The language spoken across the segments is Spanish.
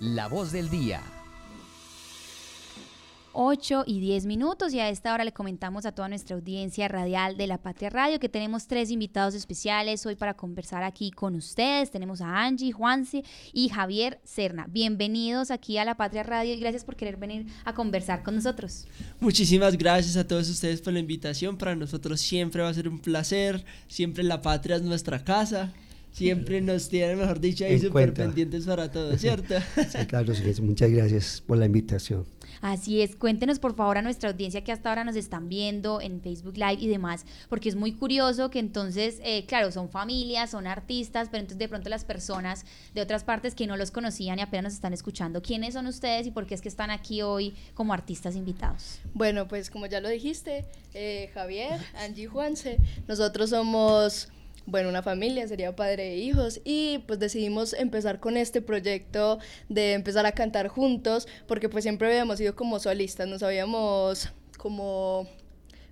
La voz del día. 8 y 10 minutos y a esta hora le comentamos a toda nuestra audiencia radial de La Patria Radio que tenemos tres invitados especiales hoy para conversar aquí con ustedes. Tenemos a Angie, Juanse y Javier Serna. Bienvenidos aquí a La Patria Radio y gracias por querer venir a conversar con nosotros. Muchísimas gracias a todos ustedes por la invitación. Para nosotros siempre va a ser un placer. Siempre La Patria es nuestra casa siempre nos tienen, mejor dicho, ahí súper pendientes para todo, ¿cierto? Sí, claro, muchas gracias por la invitación. Así es, cuéntenos por favor a nuestra audiencia que hasta ahora nos están viendo en Facebook Live y demás, porque es muy curioso que entonces, eh, claro, son familias, son artistas, pero entonces de pronto las personas de otras partes que no los conocían y apenas nos están escuchando, ¿quiénes son ustedes y por qué es que están aquí hoy como artistas invitados? Bueno, pues como ya lo dijiste, eh, Javier, Angie Juanse, nosotros somos bueno, una familia, sería padre e hijos, y pues decidimos empezar con este proyecto de empezar a cantar juntos, porque pues siempre habíamos sido como solistas, nos habíamos como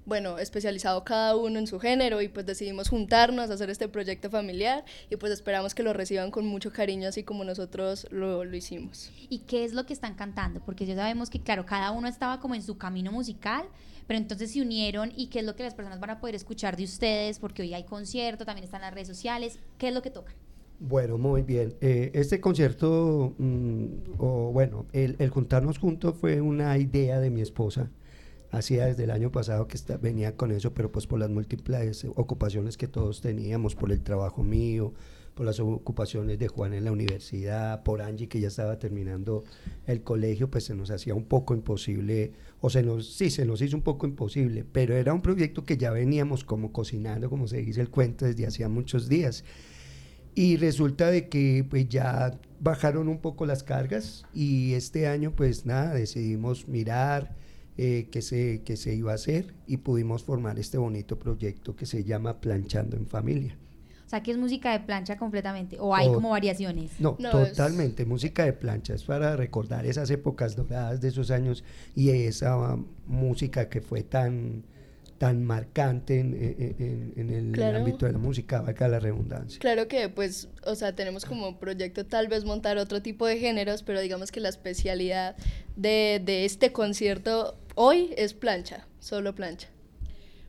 bueno, especializado cada uno en su género y pues decidimos juntarnos a hacer este proyecto familiar y pues esperamos que lo reciban con mucho cariño así como nosotros lo, lo, hicimos. ¿Y qué es lo que están cantando? Porque ya sabemos que claro, cada uno estaba como en su camino musical, pero entonces se unieron y qué es lo que las personas van a poder escuchar de ustedes, porque hoy hay concierto, también están las redes sociales, ¿qué es lo que tocan? Bueno, muy bien. Eh, este concierto, mm, o bueno, el, el, juntarnos juntos fue una idea de mi esposa. Hacía desde el año pasado que venía con eso, pero pues por las múltiples ocupaciones que todos teníamos, por el trabajo mío, por las ocupaciones de Juan en la universidad, por Angie que ya estaba terminando el colegio, pues se nos hacía un poco imposible, o se nos, sí, se nos hizo un poco imposible, pero era un proyecto que ya veníamos como cocinando, como se dice el cuento, desde hacía muchos días. Y resulta de que pues ya bajaron un poco las cargas y este año pues nada, decidimos mirar eh, qué, se, qué se iba a hacer y pudimos formar este bonito proyecto que se llama Planchando en Familia. O sea, que es música de plancha completamente, o hay como variaciones. No, totalmente, música de plancha, es para recordar esas épocas doradas de esos años y esa música que fue tan tan marcante en, el ámbito de la música, valga la redundancia. Claro que, pues, o sea, tenemos como proyecto tal vez montar otro tipo de géneros, pero digamos que la especialidad de, de este concierto hoy es plancha, solo plancha.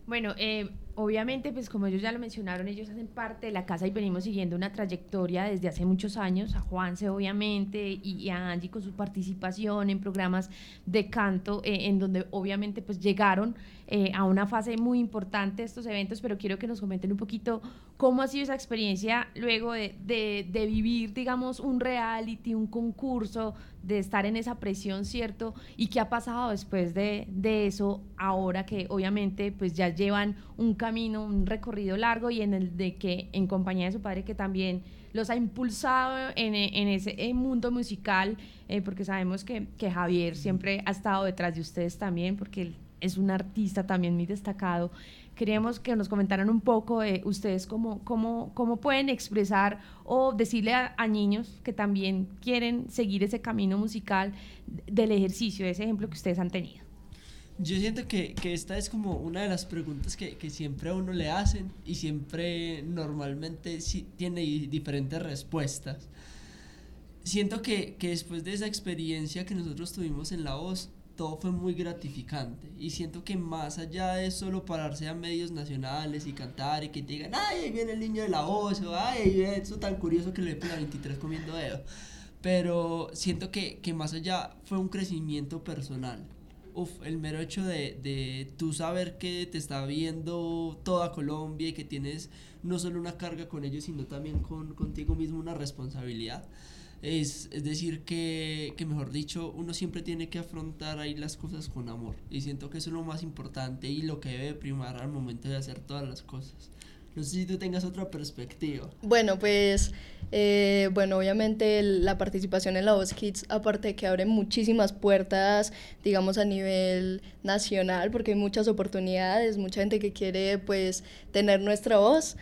Bueno, eh, obviamente, pues como ellos ya lo mencionaron, ellos hacen parte de la casa y venimos siguiendo una trayectoria desde hace muchos años, a Juanse obviamente y, a Angie con su participación en programas de canto, eh, en donde obviamente pues llegaron eh, a una fase muy importante estos eventos, pero quiero que nos comenten un poquito cómo ha sido esa experiencia luego de, de, vivir, digamos, un reality, un concurso, de estar en esa presión, ¿cierto? Y qué ha pasado después de, de eso, ahora que obviamente pues ya llevan un camino, un recorrido largo y en el de que en compañía de su padre que también los ha impulsado en, en ese mundo musical, eh, porque sabemos que, que Javier siempre ha estado detrás de ustedes también, porque él es un artista también muy destacado. Queríamos que nos comentaran un poco de ustedes cómo, cómo, cómo pueden expresar o decirle a, niños que también quieren seguir ese camino musical del ejercicio, ese ejemplo que ustedes han tenido. Yo siento que, que, esta es como una de las preguntas que, que, siempre a uno le hacen y siempre normalmente tiene diferentes respuestas. Siento que, que después de esa experiencia que nosotros tuvimos en la voz, todo fue muy gratificante y siento que más allá de solo pararse a medios nacionales y cantar y que te digan, ay, ahí viene el niño de la voz o ay, eso tan curioso que le la 23 comiendo dedo, pero siento que, que, más allá fue un crecimiento personal. Uf, el mero hecho de, de tú saber que te está viendo toda Colombia y que tienes no solo una carga con ellos, sino también con, contigo mismo una responsabilidad es, es decir, que, que, mejor dicho, uno siempre tiene que afrontar ahí las cosas con amor. Y siento que eso es lo más importante y lo que debe primar al momento de hacer todas las cosas. No sé si tú tengas otra perspectiva. Bueno, pues, eh, bueno, obviamente la participación en la Voz Kids, aparte de que abre muchísimas puertas, digamos, a nivel nacional, porque hay muchas oportunidades, mucha gente que quiere, pues, tener nuestra voz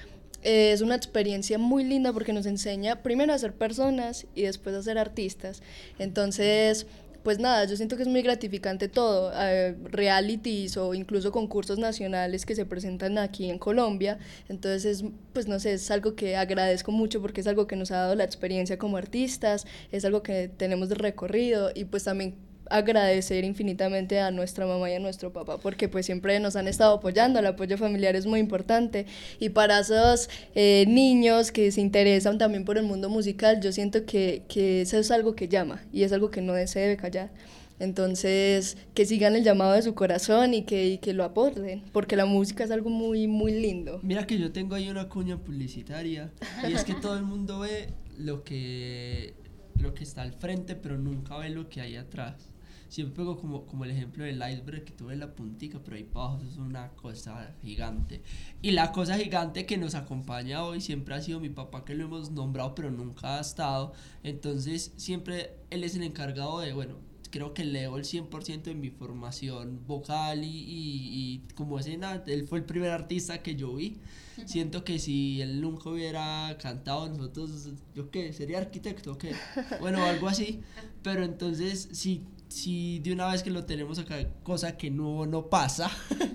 es una experiencia muy linda porque nos enseña primero a ser personas y después a ser artistas. Entonces, pues nada, yo siento que es muy gratificante todo, eh, realities o incluso concursos nacionales que se presentan aquí en Colombia, entonces es, pues no sé, es algo que agradezco mucho porque es algo que nos ha dado la experiencia como artistas, es algo que tenemos de recorrido y pues también agradecer infinitamente a nuestra mamá y a nuestro papá porque pues siempre nos han estado apoyando, el apoyo familiar es muy importante y para esos eh, niños que se interesan también por el mundo musical yo siento que, que eso es algo que llama y es algo que no se debe callar. Entonces, que sigan el llamado de su corazón y que, y que lo aporten, porque la música es algo muy, muy lindo. Mira que yo tengo ahí una cuña publicitaria y es que todo el mundo ve lo que, lo que está al frente, pero nunca ve lo que hay atrás siempre pego como, como el ejemplo del iceberg que tuve la puntica, pero ahí para abajo es una cosa gigante. Y la cosa gigante que nos acompaña hoy siempre ha sido mi papá, que lo hemos nombrado, pero nunca ha estado. Entonces, siempre él es el encargado de, bueno, creo que leo el 100% de mi formación vocal y, y, como escena, él fue el primer artista que yo vi. Siento que si él nunca hubiera cantado, nosotros, yo qué, sería arquitecto, qué, bueno, algo así. Pero entonces, sí, si de una vez que lo tenemos acá, cosa que no, no pasa,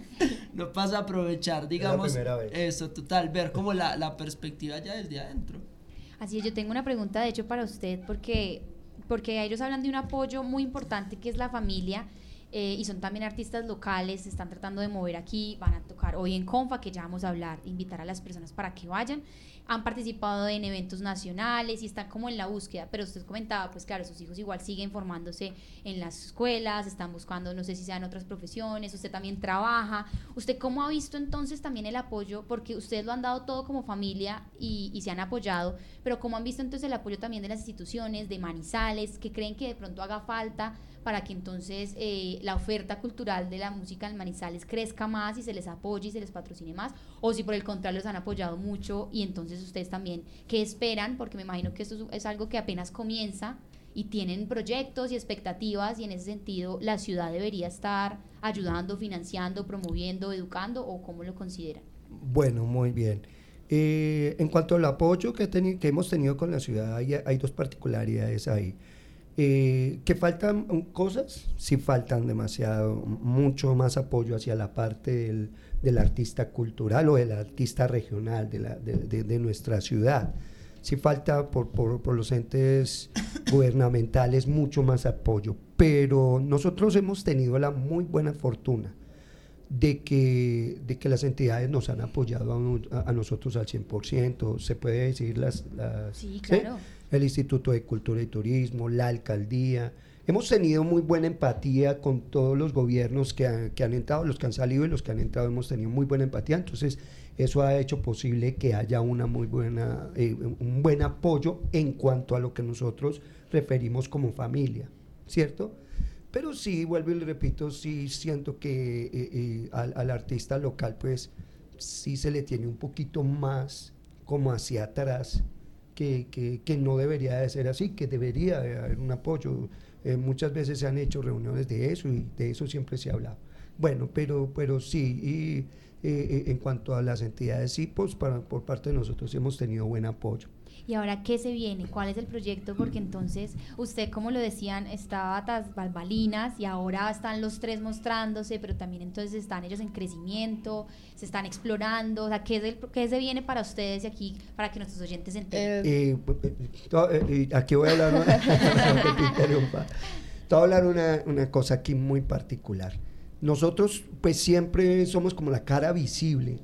no pasa aprovechar, digamos, eso, total, ver como la, la perspectiva ya desde adentro. Así es, yo tengo una pregunta de hecho para usted, porque, porque ellos hablan de un apoyo muy importante que es la familia. Eh, y son también artistas locales, se están tratando de mover aquí, van a tocar hoy en Confa, que ya vamos a hablar, invitar a las personas para que vayan han participado en eventos nacionales y están como en la búsqueda, pero usted comentaba, pues claro, sus hijos igual siguen formándose en las escuelas, están buscando, no sé si sean otras profesiones, usted también trabaja. ¿Usted cómo ha visto entonces también el apoyo? Porque ustedes lo han dado todo como familia y, y se han apoyado, pero ¿cómo han visto entonces el apoyo también de las instituciones, de Manizales, que creen que de pronto haga falta para que entonces eh, la oferta cultural de la música en Manizales crezca más y se les apoye y se les patrocine más, o si por el contrario los han apoyado mucho y entonces ustedes también, ¿qué esperan? Porque me imagino que esto es algo que apenas comienza y tienen proyectos y expectativas y en ese sentido la ciudad debería estar ayudando, financiando, promoviendo, educando o cómo lo consideran. Bueno, muy bien. Eh, en cuanto al apoyo que, que hemos tenido con la ciudad, hay, hay dos particularidades ahí. Eh, ¿Que faltan cosas? Sí faltan demasiado, mucho más apoyo hacia la parte del, del artista cultural o del artista regional de, la, de, de, nuestra ciudad. Sí falta por, por, por, los entes gubernamentales mucho más apoyo, pero nosotros hemos tenido la muy buena fortuna de que, de que las entidades nos han apoyado a, a, nosotros al 100%, se puede decir las... las sí, claro el Instituto de Cultura y Turismo, la alcaldía. Hemos tenido muy buena empatía con todos los gobiernos que, han entrado, los que han salido y los que han entrado hemos tenido muy buena empatía. Entonces, eso ha hecho posible que haya una muy buena, eh, un buen apoyo en cuanto a lo que nosotros referimos como familia, ¿cierto? Pero sí, vuelvo y le repito, sí siento que eh, eh, al, al, artista local, pues sí se le tiene un poquito más como hacia atrás que, que, no debería de ser así, que debería de haber un apoyo. Eh, muchas veces se han hecho reuniones de eso y de eso siempre se ha hablado. Bueno, pero, pero sí, y eh, en cuanto a las entidades, sí, pues para, por parte de nosotros hemos tenido buen apoyo. ¿Y ahora qué se viene? ¿Cuál es el proyecto? Porque entonces usted, como lo decían, estaba tras balbalinas y ahora están los tres mostrándose, pero también entonces están ellos en crecimiento, se están explorando. O sea, ¿qué, es el, qué se viene para ustedes aquí, para que nuestros oyentes se enteren? Eh, eh, aquí voy a hablar, voy a hablar una, una cosa aquí muy particular. Nosotros pues siempre somos como la cara visible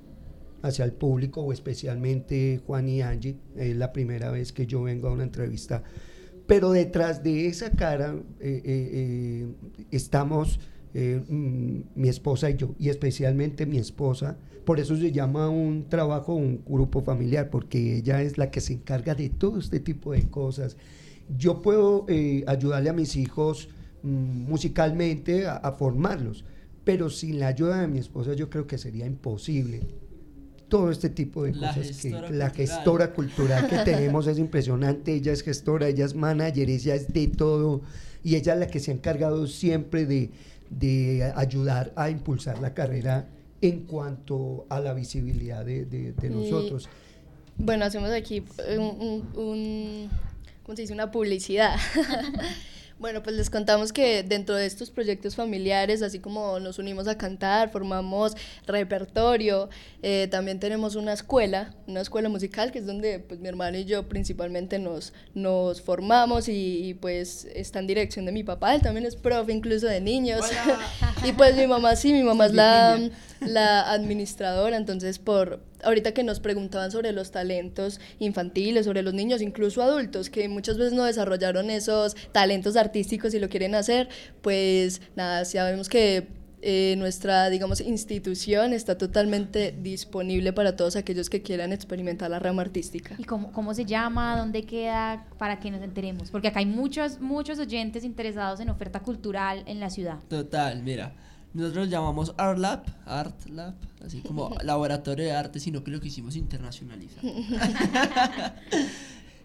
hacia el público o especialmente Juan y Angie. Es la primera vez que yo vengo a una entrevista. Pero detrás de esa cara eh, eh, eh, estamos mm, mi esposa y yo, y especialmente mi esposa. Por eso se llama un trabajo, un grupo familiar, porque ella es la que se encarga de todo este tipo de cosas. Yo puedo ayudarle a mis hijos mm, musicalmente a formarlos, pero sin la ayuda de mi esposa yo creo que sería imposible todo este tipo de cosas que la gestora cultural que tenemos es impresionante, ella es gestora, ella es manager, ella es de todo y ella es la que se ha encargado siempre de, de ayudar a impulsar la carrera en cuanto a la visibilidad de, de, nosotros. Bueno, hacemos aquí un, un, un ¿cómo se dice? Una publicidad. Bueno, pues les contamos que dentro de estos proyectos familiares, así como nos unimos a cantar, formamos repertorio, eh, también tenemos una escuela, una escuela musical, que es donde pues, mi hermano y yo principalmente nos, nos formamos y, pues está en dirección de mi papá, él también es profe incluso de niños. y pues mi mamá sí, mi mamá es la, la administradora, entonces por ahorita que nos preguntaban sobre los talentos infantiles, sobre los niños, incluso adultos, que muchas veces no desarrollaron esos talentos artísticos y lo quieren hacer, pues nada, sabemos que eh, nuestra, digamos, institución está totalmente disponible para todos aquellos que quieran experimentar la rama artística. ¿Y cómo, cómo se llama? ¿Dónde queda? Para que nos enteremos. Porque acá hay muchos, muchos oyentes interesados en oferta cultural en la ciudad. Total, mira. Nosotros llamamos Art Lab, Art Lab, así como laboratorio de arte, sino que lo que hicimos internacionalizar.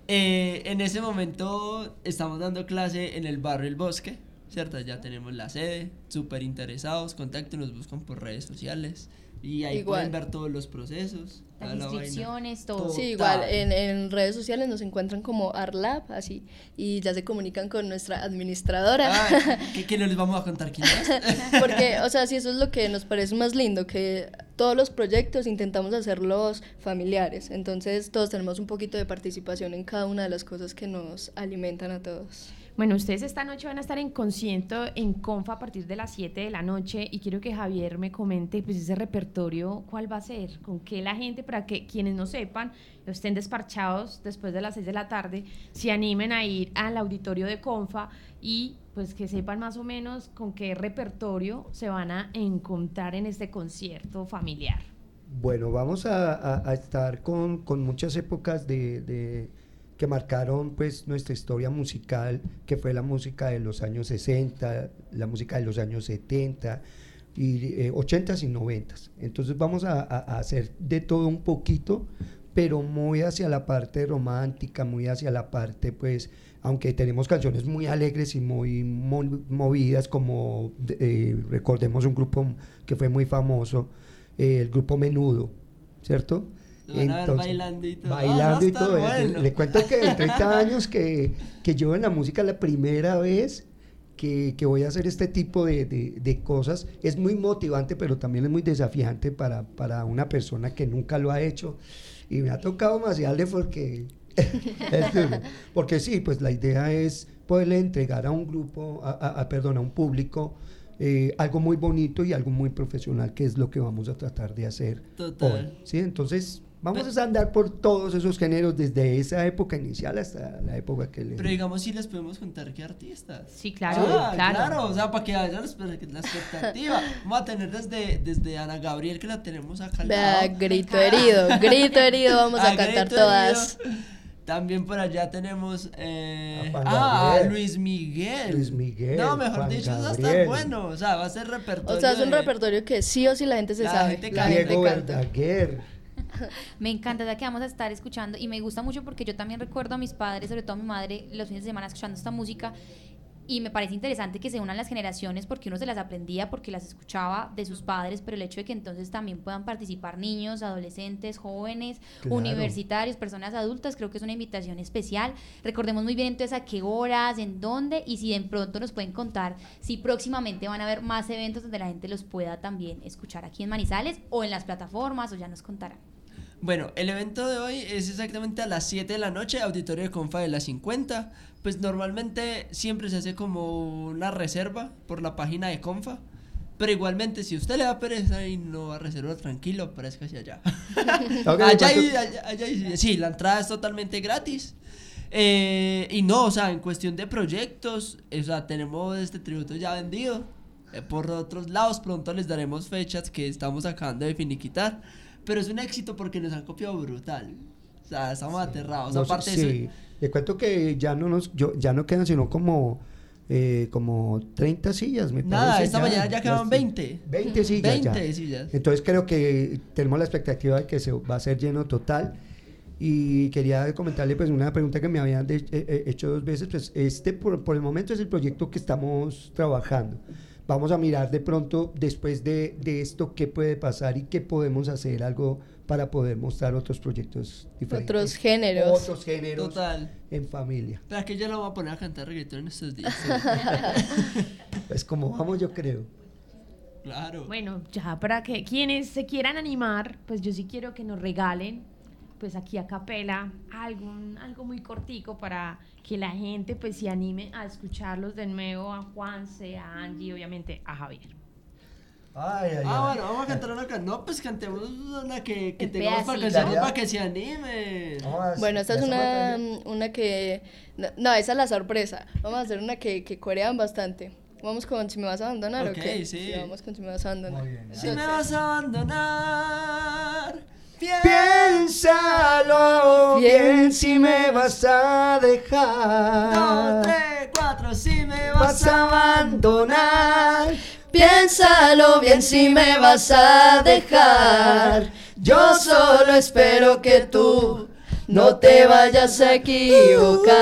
eh, en ese momento estamos dando clase en el barrio El Bosque, ¿cierto? Ya tenemos la sede, súper interesados, contacten, nos buscan por redes sociales. Y ahí pueden ver todos los procesos. Las inscripciones, todo. Sí, igual, en, en, redes sociales nos encuentran como Arlab, así, y ya se comunican con nuestra administradora. Ah, ¿qué, no les vamos a contar quién es? Porque, o sea, sí, eso es lo que nos parece más lindo, que todos los proyectos intentamos hacerlos familiares, entonces todos tenemos un poquito de participación en cada una de las cosas que nos alimentan a todos. Bueno, ustedes esta noche van a estar en concierto en Confa a partir de las 7 de la noche y quiero que Javier me comente pues ese repertorio, cuál va a ser, con qué la gente, para que quienes no sepan, estén despachados después de las 6 de la tarde, se animen a ir al auditorio de Confa y pues que sepan más o menos con qué repertorio se van a encontrar en este concierto familiar. Bueno, vamos a, estar con, con, muchas épocas de que marcaron pues nuestra historia musical, que fue la música de los años 60, la música de los años 70 y 80 eh, y 90. Entonces vamos a, hacer de todo un poquito, pero muy hacia la parte romántica, muy hacia la parte pues, aunque tenemos canciones muy alegres y muy movidas, como eh, recordemos un grupo que fue muy famoso, eh, el grupo Menudo, ¿cierto? Bailando y todo. Bailando y todo. Le, cuento que en 30 años que, que yo en la música la primera vez que, que, voy a hacer este tipo de, de, cosas. Es muy motivante, pero también es muy desafiante para, para, una persona que nunca lo ha hecho. Y me ha tocado demasiado porque, porque sí, pues la idea es poderle entregar a un grupo, a, perdón, a un público, eh, algo muy bonito y algo muy profesional, que es lo que vamos a tratar de hacer Total. ¿sí? Entonces, Vamos a andar por todos esos géneros desde esa época inicial hasta la época que le... Pero digamos si les podemos contar qué artistas. Sí, claro, ah, claro. o sea, para que haya la expectativa. Vamos a tener desde, desde Ana Gabriel, que la tenemos acá. Grito herido, grito herido, vamos a, cantar todas. También por allá tenemos eh, ah, Luis Miguel. Luis Miguel. No, mejor dicho, eso está bueno. O sea, va a ser repertorio. O sea, es un repertorio que sí o sí la gente se sabe. la Diego Verdaguer. me encanta, ya que vamos a estar escuchando y me gusta mucho porque yo también recuerdo a mis padres, sobre todo a mi madre, los fines de semana escuchando esta música y me parece interesante que se unan las generaciones porque uno se las aprendía porque las escuchaba de sus padres, pero el hecho de que entonces también puedan participar niños, adolescentes, jóvenes, universitarios, personas adultas, creo que es una invitación especial. Recordemos muy bien entonces a qué horas, en dónde y si de pronto nos pueden contar si próximamente van a haber más eventos donde la gente los pueda también escuchar aquí en Manizales o en las plataformas o ya nos contarán. Bueno, el evento de hoy es exactamente a las 7 de la noche, auditorio de Confa de las 50. Pues normalmente siempre se hace como una reserva por la página de Confa. Pero igualmente, si usted le da pereza y no va a reservar tranquilo, parezca hacia allá. allá, allá, allá, sí, la entrada es totalmente gratis. Eh, y no, o sea, en cuestión de proyectos, o sea, tenemos este tributo ya vendido. Eh, por otros lados, pronto les daremos fechas que estamos acabando de finiquitar. Pero es un éxito porque nos han copiado brutal. O sea, estamos aterrados. Aparte sí. Le cuento que ya no nos, yo, ya no quedan sino como eh, como 30 sillas, me Nada, esta mañana ya quedaban 20. 20 sillas. 20 sillas. Entonces creo que tenemos la expectativa de que se va a ser lleno total. Y quería comentarle pues una pregunta que me habían eh, eh, hecho dos veces. Pues este por, por, el momento es el proyecto que estamos trabajando vamos a mirar de pronto después de, de esto qué puede pasar y qué podemos hacer algo para poder mostrar otros proyectos diferentes. Otros géneros. Otros géneros Total. en familia. Pero que yo la voy a poner a cantar reggaetón en estos días. Pues como vamos yo creo. claro. Bueno, ya para que quienes se quieran animar, pues yo sí quiero que nos regalen, pues aquí a capela, algún, algo muy cortico para que la gente pues se anime a escucharlos de nuevo, a Juanse, a Angie, obviamente a Javier. Ay, ay, Ah, ay. bueno, vamos a cantar una canción. No, pues cantemos una que, que tengamos para, que se animen. Vamos a- Bueno, esta es una, una que... No, no, esa es la sorpresa. Vamos a hacer una que, que corean bastante. Vamos con Si me vas a abandonar Ok, o qué? sí. vamos con Si me vas a abandonar. Muy bien. Si me vas a abandonar, piensa. Piénsalo bien si me vas a dejar. Dos, tres, cuatro, si me Vas vas a a abandonar. Piénsalo bien si me vas a dejar. Yo solo espero que tú no te vayas a equivocar.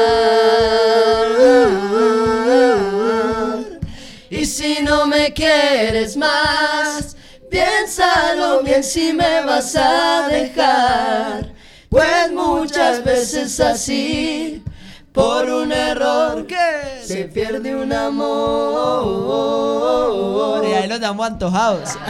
Y si no me quieres más, piénsalo bien si me vas a dejar. Pues muchas veces así, por un error ¿Qué? se pierde un amor. Y ahí los damos antojados. Wow,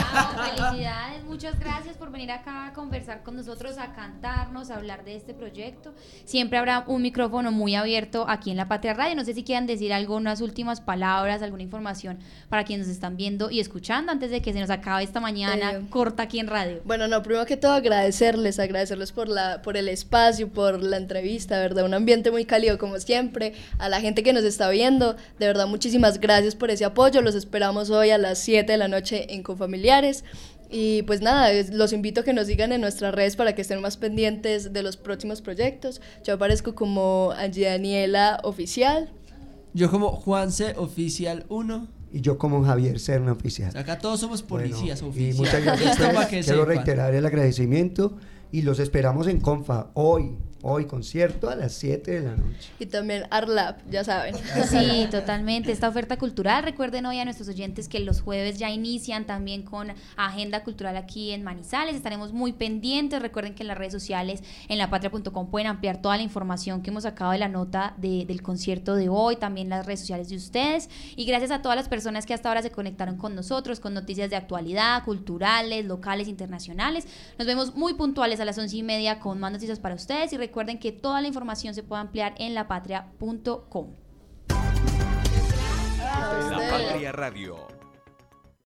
felicidades, muchas gracias por venir acá a conversar con nosotros, a cantarnos, a hablar de este proyecto. Siempre habrá un micrófono muy abierto aquí en La Patria Radio. No sé si quieran decir algunas últimas palabras, alguna información para quienes nos están viendo y escuchando antes de que se nos acabe esta mañana Eh, corta aquí en radio. Bueno, no, primero que todo agradecerles, agradecerles por la, por el espacio, por la entrevista, ¿verdad? Un ambiente muy cálido como siempre, a la gente que nos está viendo, de verdad muchísimas gracias por ese apoyo, los esperamos hoy a las 7 de la noche en Confamiliares. Y pues nada, los invito a que nos sigan en nuestras redes para que estén más pendientes de los próximos proyectos. Yo aparezco como Angie Daniela Oficial. Yo como Juanse Oficial 1. Y yo como Javier Serna Oficial. Acá todos somos policías Bueno, oficiales. Y muchas gracias. Quiero sepan. reiterar el agradecimiento y los esperamos en Confa hoy, hoy concierto a las 7 de la noche. Y también Arlap, ya saben. Sí, totalmente. Esta oferta cultural, recuerden hoy a nuestros oyentes que los jueves ya inician también con agenda cultural aquí en Manizales. Estaremos muy pendientes. Recuerden que en las redes sociales, en lapatria.com, pueden ampliar toda la información que hemos sacado de la nota de- del concierto de hoy, también las redes sociales de ustedes. Y gracias a todas las personas que hasta ahora se conectaron con nosotros, con noticias de actualidad, culturales, locales, internacionales. Nos vemos muy puntuales a las once y media con más noticias para ustedes. Y recuerden que toda la información se puede ampliar en lapatria.com. La Patria Radio